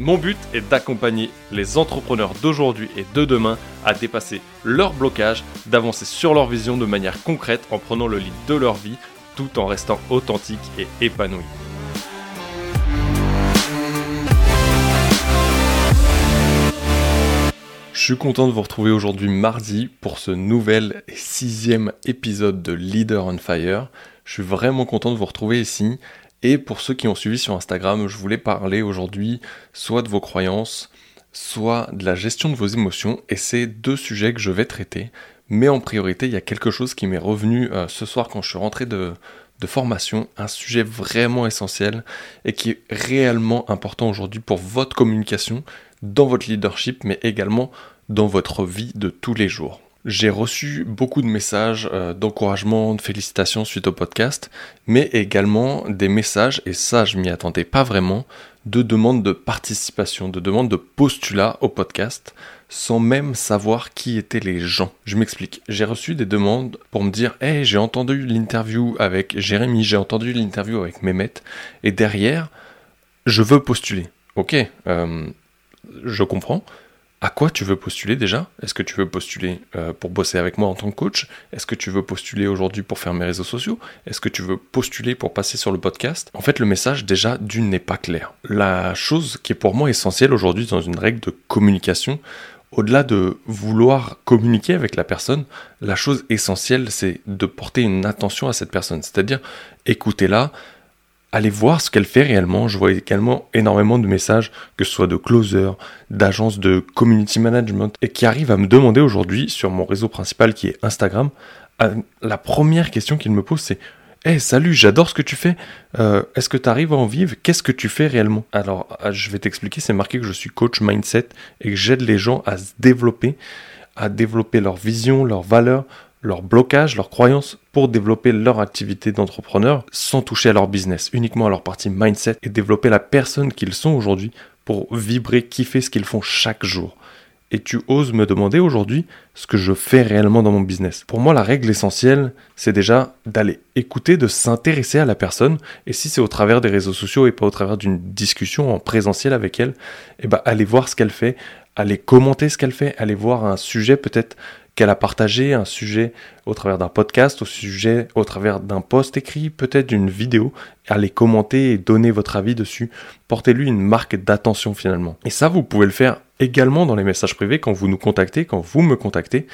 Mon but est d'accompagner les entrepreneurs d'aujourd'hui et de demain à dépasser leurs blocages, d'avancer sur leur vision de manière concrète en prenant le lead de leur vie tout en restant authentique et épanoui. Je suis content de vous retrouver aujourd'hui mardi pour ce nouvel sixième épisode de Leader on Fire. Je suis vraiment content de vous retrouver ici et pour ceux qui ont suivi sur Instagram, je voulais parler aujourd'hui soit de vos croyances, soit de la gestion de vos émotions, et c'est deux sujets que je vais traiter. Mais en priorité, il y a quelque chose qui m'est revenu euh, ce soir quand je suis rentré de, de formation, un sujet vraiment essentiel et qui est réellement important aujourd'hui pour votre communication, dans votre leadership, mais également dans votre vie de tous les jours. J'ai reçu beaucoup de messages euh, d'encouragement, de félicitations suite au podcast, mais également des messages, et ça je m'y attendais pas vraiment, de demandes de participation, de demandes de postulat au podcast, sans même savoir qui étaient les gens. Je m'explique. J'ai reçu des demandes pour me dire Hey, j'ai entendu l'interview avec Jérémy, j'ai entendu l'interview avec Mehmet, et derrière, je veux postuler. Ok, euh, je comprends à quoi tu veux postuler déjà? Est-ce que tu veux postuler euh, pour bosser avec moi en tant que coach? Est-ce que tu veux postuler aujourd'hui pour faire mes réseaux sociaux? Est-ce que tu veux postuler pour passer sur le podcast? En fait, le message déjà d'une n'est pas clair. La chose qui est pour moi essentielle aujourd'hui dans une règle de communication, au-delà de vouloir communiquer avec la personne, la chose essentielle, c'est de porter une attention à cette personne. C'est-à-dire, écoutez-la, allez voir ce qu'elle fait réellement. Je vois également énormément de messages, que ce soit de closers, d'agences de community management, et qui arrivent à me demander aujourd'hui sur mon réseau principal qui est Instagram, euh, la première question qu'ils me posent c'est Hey, salut, j'adore ce que tu fais. Euh, est-ce que tu arrives à en vivre? Qu'est-ce que tu fais réellement? Alors, euh, je vais t'expliquer. C'est marqué que je suis coach mindset et que j'aide les gens à se développer, à développer leur vision, leurs valeurs, leur blocage, leurs croyances pour développer leur activité d'entrepreneur sans toucher à leur business, uniquement à leur partie mindset et développer la personne qu'ils sont aujourd'hui pour vibrer, kiffer ce qu'ils font chaque jour. Et tu oses me demander aujourd'hui ce que je fais réellement dans mon business. Pour moi, la règle essentielle, c'est déjà d'aller écouter, de s'intéresser à la personne. Et si c'est au travers des réseaux sociaux et pas au travers d'une discussion en présentiel avec elle, eh ben, aller voir ce qu'elle fait, aller commenter ce qu'elle fait, aller voir un sujet peut-être qu'elle a partagé un sujet au travers d'un podcast, au sujet, au travers d'un post écrit, peut-être d'une vidéo, allez commenter et donner votre avis dessus. Portez-lui une marque d'attention finalement. Et ça, vous pouvez le faire également dans les messages privés quand vous nous contactez, quand vous me contactez,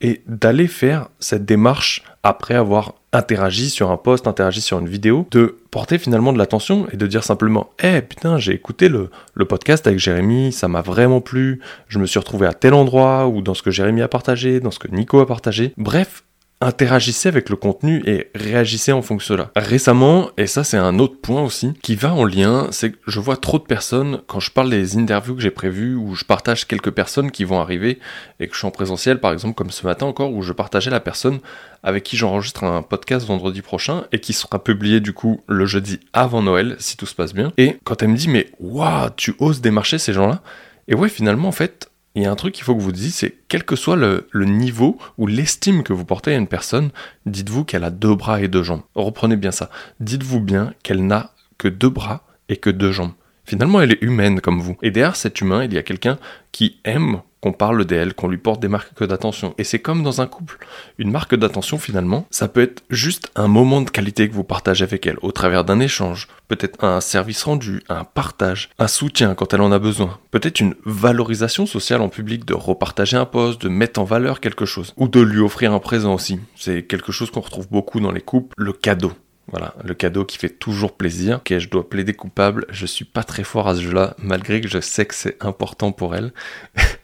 et d'aller faire cette démarche après avoir interagi sur un post, interagi sur une vidéo, de porter finalement de l'attention et de dire simplement Eh putain, j'ai écouté le, le, podcast avec Jérémy, ça m'a vraiment plu, je me suis retrouvé à tel endroit, ou dans ce que Jérémy a partagé, dans ce que Nico a partagé. Bref, interagissez avec le contenu et réagissez en fonction de cela. Récemment, et ça c'est un autre point aussi, qui va en lien, c'est que je vois trop de personnes, quand je parle des interviews que j'ai prévues, où je partage quelques personnes qui vont arriver, et que je suis en présentiel, par exemple comme ce matin encore, où je partageais la personne avec qui j'enregistre un podcast vendredi prochain, et qui sera publié du coup le jeudi avant Noël, si tout se passe bien. Et quand elle me dit, mais waouh, tu oses démarcher ces gens-là? Et ouais, finalement, en fait, il y a un truc qu'il faut que vous disiez, c'est quel que soit le, niveau ou l'estime que vous portez à une personne, dites-vous qu'elle a deux bras et deux jambes. Reprenez bien ça. Dites-vous bien qu'elle n'a que deux bras et que deux jambes. Finalement, elle est humaine comme vous. Et derrière cet humain, il y a quelqu'un qui aime qu'on parle d'elle, qu'on lui porte des marques d'attention. Et c'est comme dans un couple. Une marque d'attention, finalement, ça peut être juste un moment de qualité que vous partagez avec elle, au travers d'un échange, peut-être un service rendu, un partage, un soutien quand elle en a besoin, peut-être une valorisation sociale en public, de repartager un poste, de mettre en valeur quelque chose, ou de lui offrir un présent aussi. C'est quelque chose qu'on retrouve beaucoup dans les couples, le cadeau. Voilà, le cadeau qui fait toujours plaisir. Ok, je dois plaider coupable, je suis pas très fort à ce jeu-là, malgré que je sais que c'est important pour elle.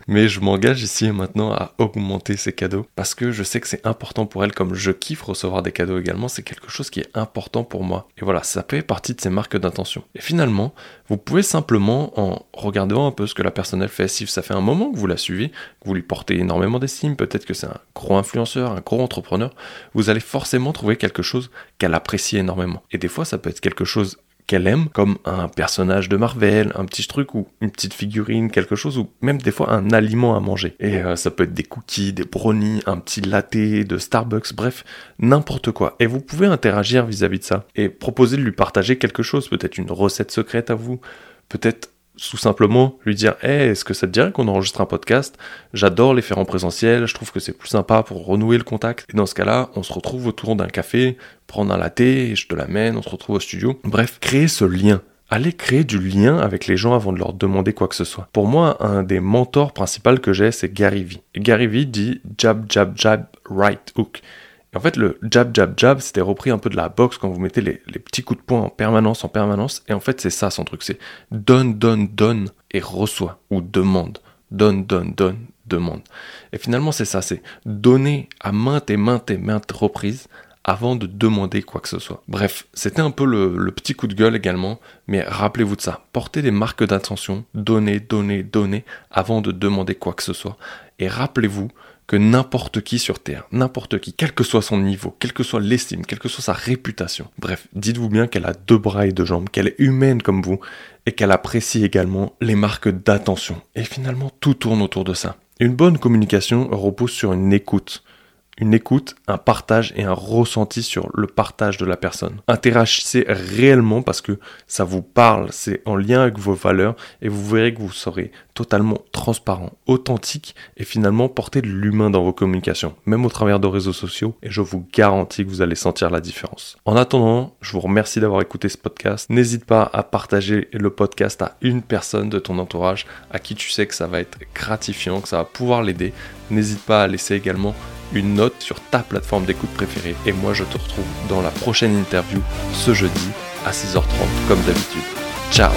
Mais je m'engage ici et maintenant à augmenter ces cadeaux parce que je sais que c'est important pour elle, comme je kiffe recevoir des cadeaux également, c'est quelque chose qui est important pour moi. Et voilà, ça fait partie de ces marques d'intention. Et finalement, vous pouvez simplement, en regardant un peu ce que la personne elle fait, si ça fait un moment que vous la suivez, que vous lui portez énormément d'estime, peut-être que c'est un gros influenceur, un gros entrepreneur, vous allez forcément trouver quelque chose qu'elle apprécie énormément. Et des fois, ça peut être quelque chose qu'elle aime, comme un personnage de Marvel, un petit truc ou une petite figurine, quelque chose, ou même des fois un aliment à manger. Et euh, ça peut être des cookies, des brownies, un petit latte de Starbucks, bref, n'importe quoi. Et vous pouvez interagir vis-à-vis -vis de ça et proposer de lui partager quelque chose, peut-être une recette secrète à vous, peut-être tout simplement lui dire hey, est-ce que ça te dirait qu'on enregistre un podcast? J'adore les faire en présentiel, je trouve que c'est plus sympa pour renouer le contact. Et dans ce cas-là, on se retrouve autour d'un café, prendre un latte, et je te l'amène, on se retrouve au studio. Bref, créer ce lien. Allez créer du lien avec les gens avant de leur demander quoi que ce soit. Pour moi, un des mentors principaux que j'ai, c'est Gary Vee. Gary Vee dit jab, jab, jab, right hook en fait, le jab, jab, jab, c'était repris un peu de la boxe quand vous mettez les, petits coups de poing en permanence, en permanence. Et en fait, c'est ça son truc. C'est donne, donne, donne et reçoit ou demande. Donne, donne, donne, demande. Et finalement, c'est ça. C'est donner à maintes et maintes et maintes reprises avant de demander quoi que ce soit. Bref, c'était un peu le, petit coup de gueule également, mais rappelez-vous de ça. Portez des marques d'attention, donnez, donnez, donnez, avant de demander quoi que ce soit. Et rappelez-vous que n'importe qui sur Terre, n'importe qui, quel que soit son niveau, quelle que soit l'estime, quelle que soit sa réputation. Bref, dites-vous bien qu'elle a deux bras et deux jambes, qu'elle est humaine comme vous, et qu'elle apprécie également les marques d'attention. Et finalement, tout tourne autour de ça. Une bonne communication repose sur une écoute une écoute, un partage et un ressenti sur le partage de la personne. Interagissez réellement parce que ça vous parle, c'est en lien avec vos valeurs et vous verrez que vous serez totalement transparent, authentique et finalement porter de l'humain dans vos communications, même au travers de réseaux sociaux et je vous garantis que vous allez sentir la différence. En attendant, je vous remercie d'avoir écouté ce podcast. N'hésite pas à partager le podcast à une personne de ton entourage à qui tu sais que ça va être gratifiant, que ça va pouvoir l'aider. N'hésite pas à laisser également une note sur ta plateforme d'écoute préférée. Et moi, je te retrouve dans la prochaine interview ce jeudi à 6h30 comme d'habitude. Ciao